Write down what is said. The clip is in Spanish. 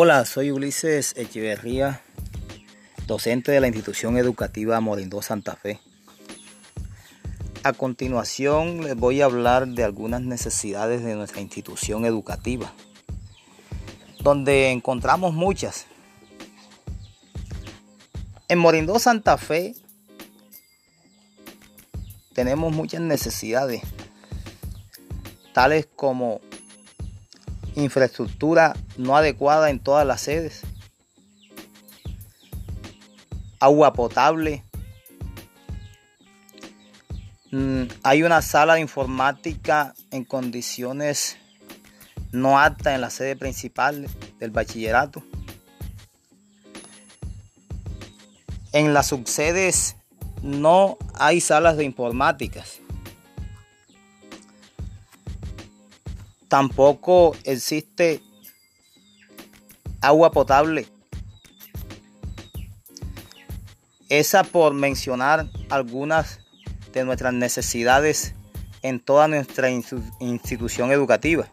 Hola, soy Ulises Echeverría, docente de la institución educativa Morindó Santa Fe. A continuación les voy a hablar de algunas necesidades de nuestra institución educativa, donde encontramos muchas. En Morindó Santa Fe tenemos muchas necesidades, tales como infraestructura no adecuada en todas las sedes, agua potable, mm, hay una sala de informática en condiciones no aptas en la sede principal del bachillerato. En las subsedes no hay salas de informáticas. Tampoco existe agua potable. Esa por mencionar algunas de nuestras necesidades en toda nuestra institución educativa.